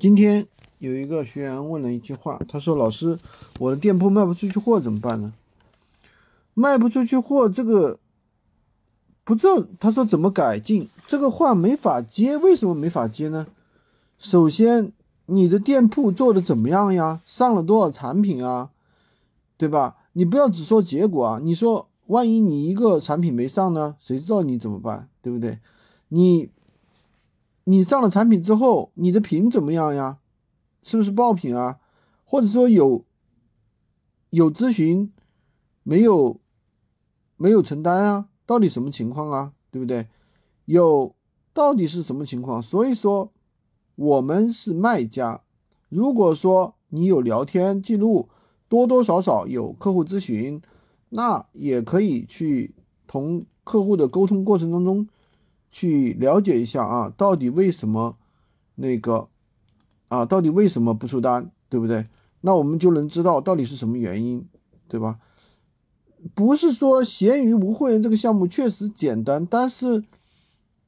今天有一个学员问了一句话，他说：“老师，我的店铺卖不出去货怎么办呢？卖不出去货，这个不知道。”他说：“怎么改进？这个话没法接，为什么没法接呢？首先，你的店铺做的怎么样呀？上了多少产品啊？对吧？你不要只说结果啊！你说，万一你一个产品没上呢？谁知道你怎么办？对不对？你。”你上了产品之后，你的品怎么样呀？是不是爆品啊？或者说有有咨询，没有没有承担啊？到底什么情况啊？对不对？有到底是什么情况？所以说我们是卖家，如果说你有聊天记录，多多少少有客户咨询，那也可以去同客户的沟通过程当中。去了解一下啊，到底为什么那个啊，到底为什么不出单，对不对？那我们就能知道到底是什么原因，对吧？不是说闲鱼无会员这个项目确实简单，但是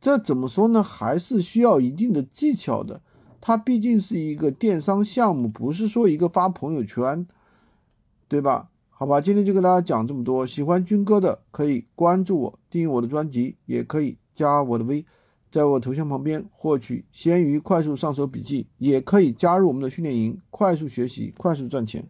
这怎么说呢？还是需要一定的技巧的。它毕竟是一个电商项目，不是说一个发朋友圈，对吧？好吧，今天就跟大家讲这么多。喜欢军哥的可以关注我，订阅我的专辑，也可以。加我的微，在我头像旁边获取闲鱼快速上手笔记，也可以加入我们的训练营，快速学习，快速赚钱。